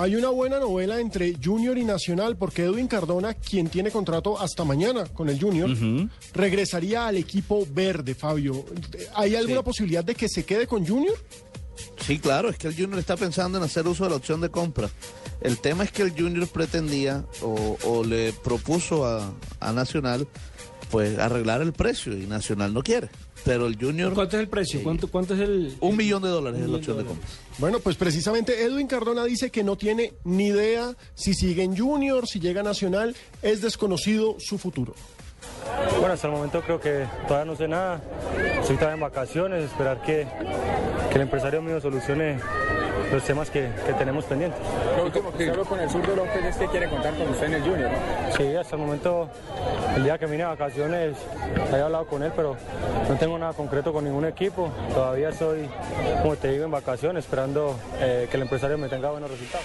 Hay una buena novela entre Junior y Nacional porque Edwin Cardona, quien tiene contrato hasta mañana con el Junior, regresaría al equipo verde, Fabio. ¿Hay alguna Sí. posibilidad de que se quede con Junior? Sí, claro, es que el Junior está pensando en hacer uso de la opción de compra. El tema es que el Junior pretendía o, o le propuso a, a Nacional pues arreglar el precio y Nacional no quiere. Pero el Junior, ¿Cuánto es el precio? ¿Cuánto, cuánto es el...? un millón de dólares es la opción de de compra. Bueno, pues precisamente Edwin Cardona dice que no tiene ni idea si sigue en Junior, si llega a Nacional, es desconocido su futuro. Bueno, hasta el momento creo que todavía no sé nada. Estoy todavía en vacaciones, esperar que, que el empresario mío solucione los temas que, que tenemos pendientes. Lo último que hablo con el zurdo López es que quiere contar con usted en el Junior. ¿no? Sí, hasta el momento, el día que vine a vacaciones, había hablado con él, pero no tengo nada concreto con ningún equipo. Todavía estoy, como te digo, en vacaciones, esperando eh, que el empresario me tenga buenos resultados.